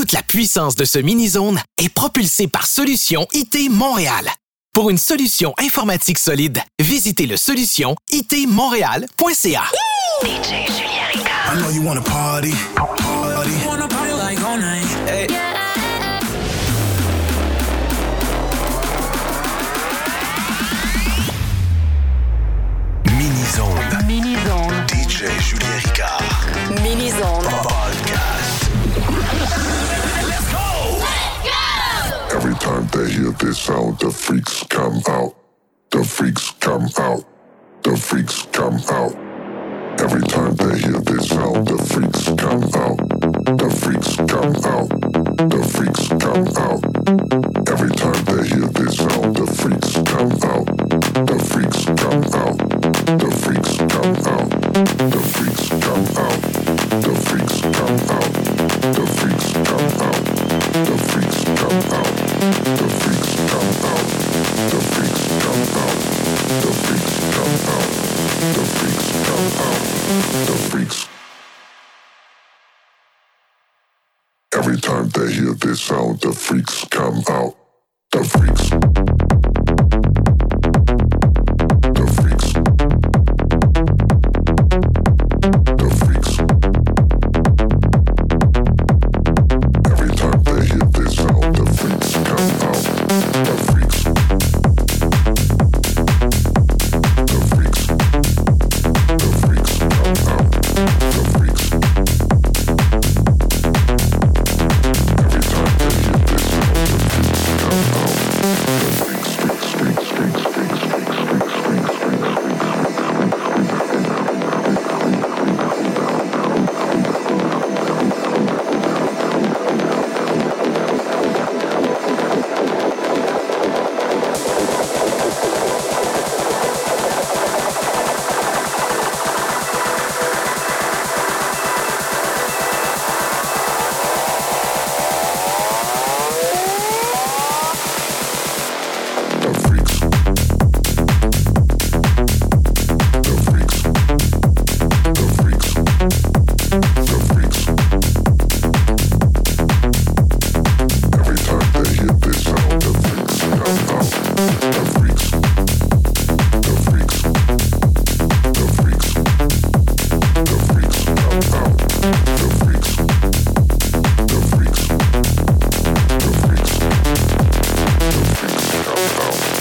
Toute la puissance de ce mini-zone est propulsée par Solution IT Montréal. Pour une solution informatique solide, visitez le solution itmontréal.ca. DJ Julien Ricard. I know you wanna party. Party. Wanna party like all night. Hey. Yeah. Mini-zone. Mini-zone. DJ Julien Ricard. Mini-zone. they hear this sound, the freaks come out, the freaks come out, the freaks come out. Every time they hear this sound, the freaks come out, the freaks come out, the freaks come out. Every time they hear this sound, the freaks come out, the freaks come out, the freaks come out, the freaks come out.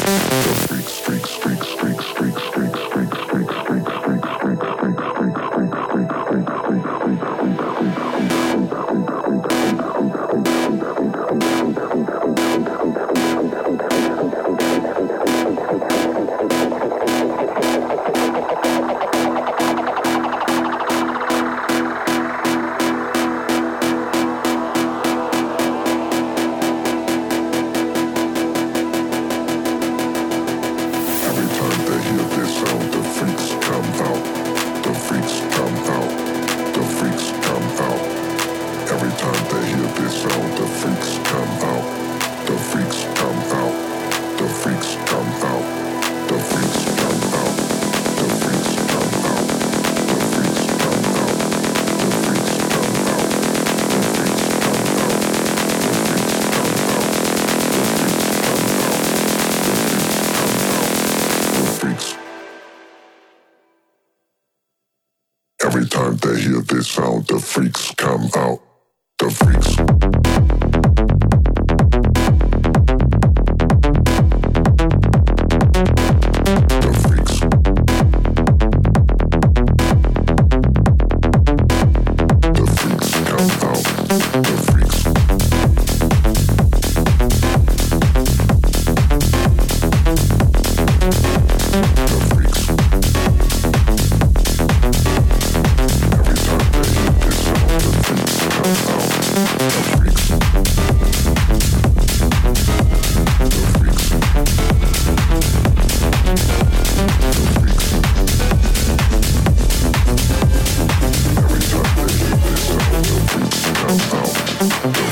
Thank you. hear this sound, the freaks come out. The freaks. Thank you.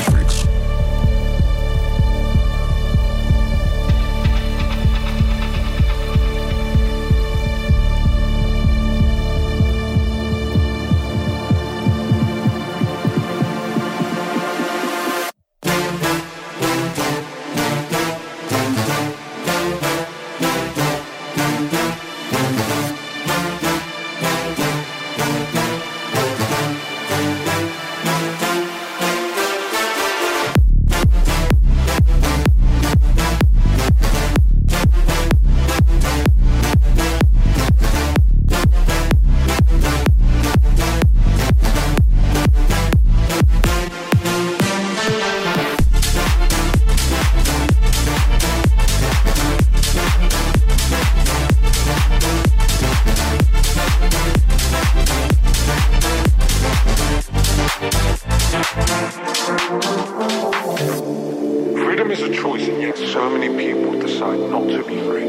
decide not to be free.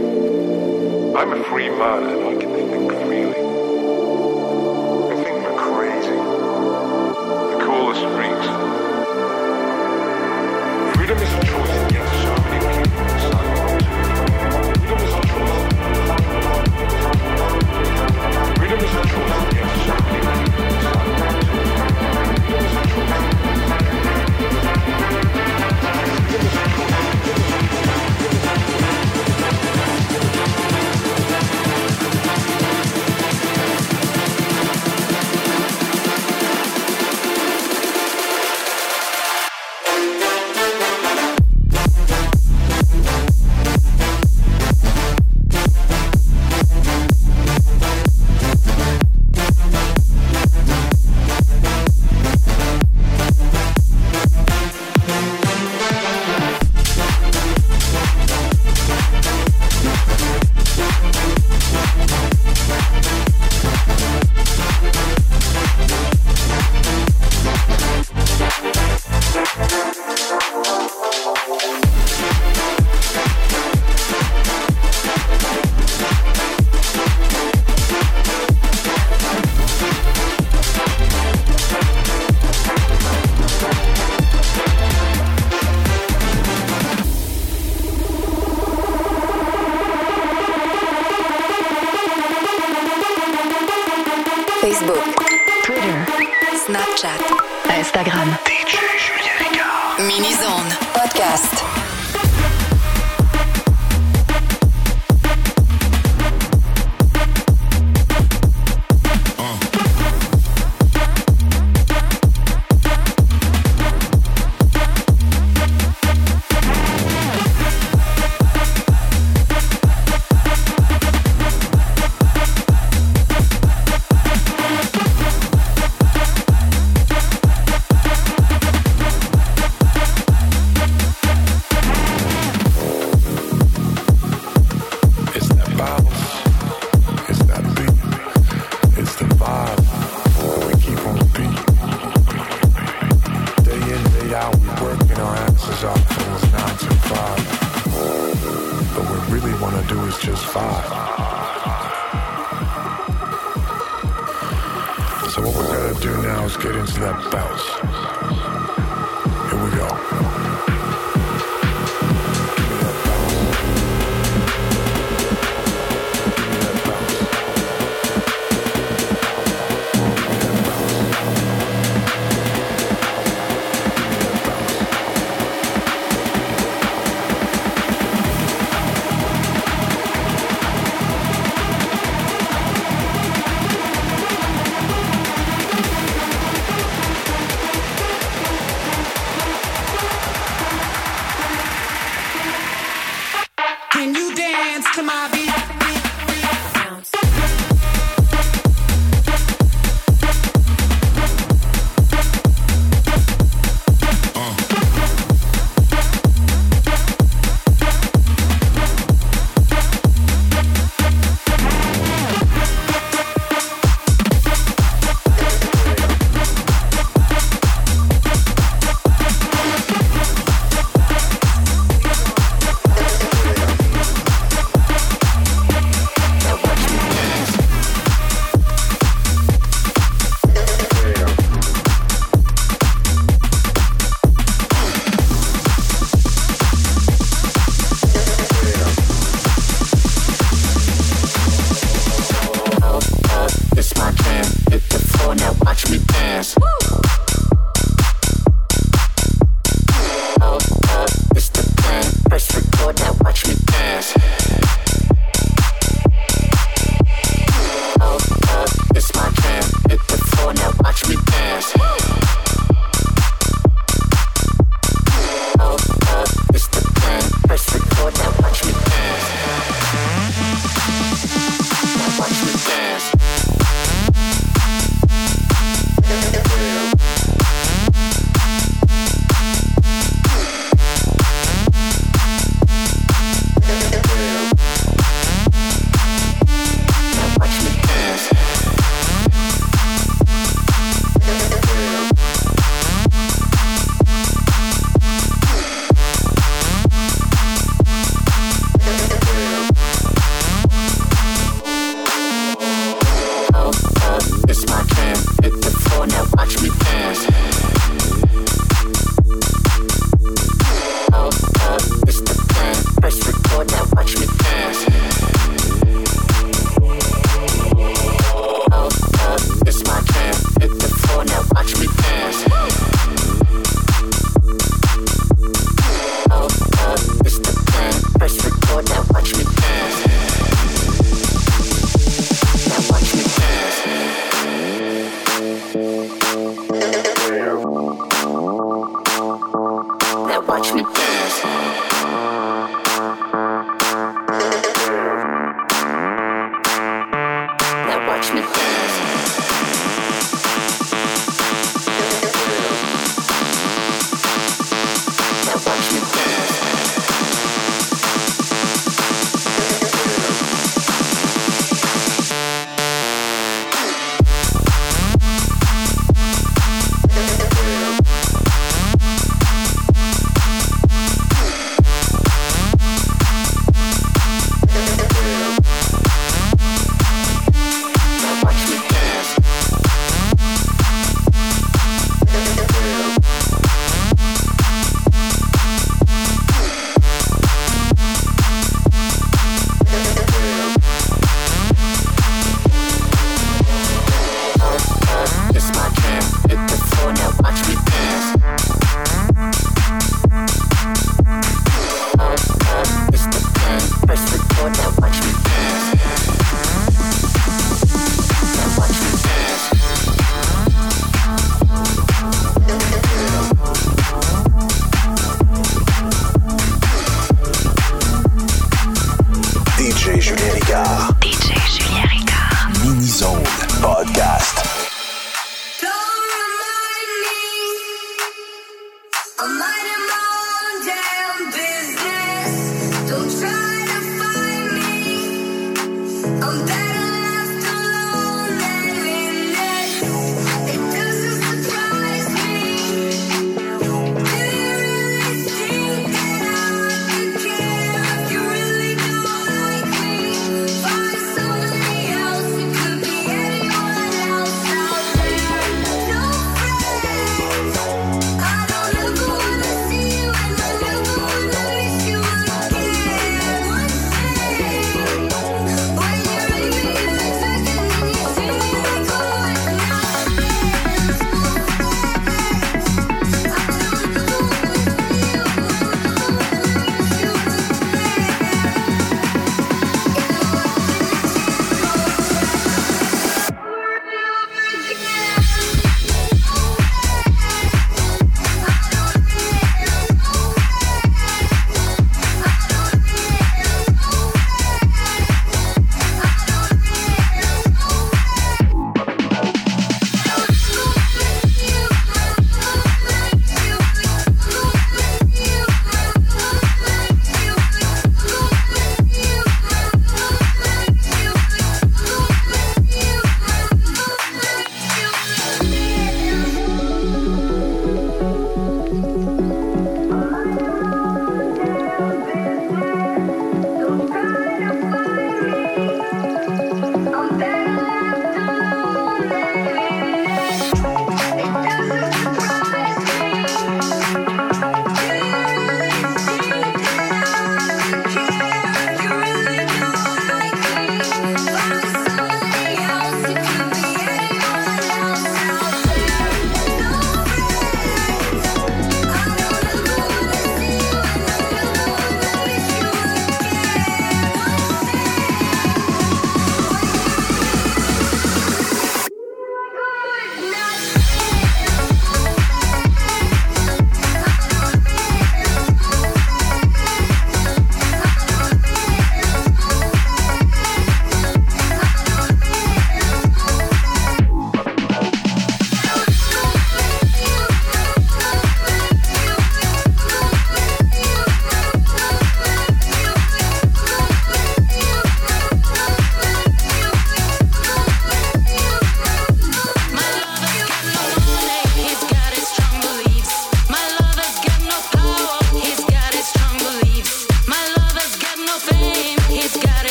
I'm a free man and I can think freely.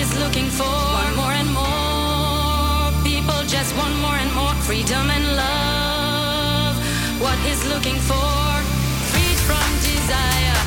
is looking for more and more people just want more and more freedom and love. What is looking for? Freed from desire.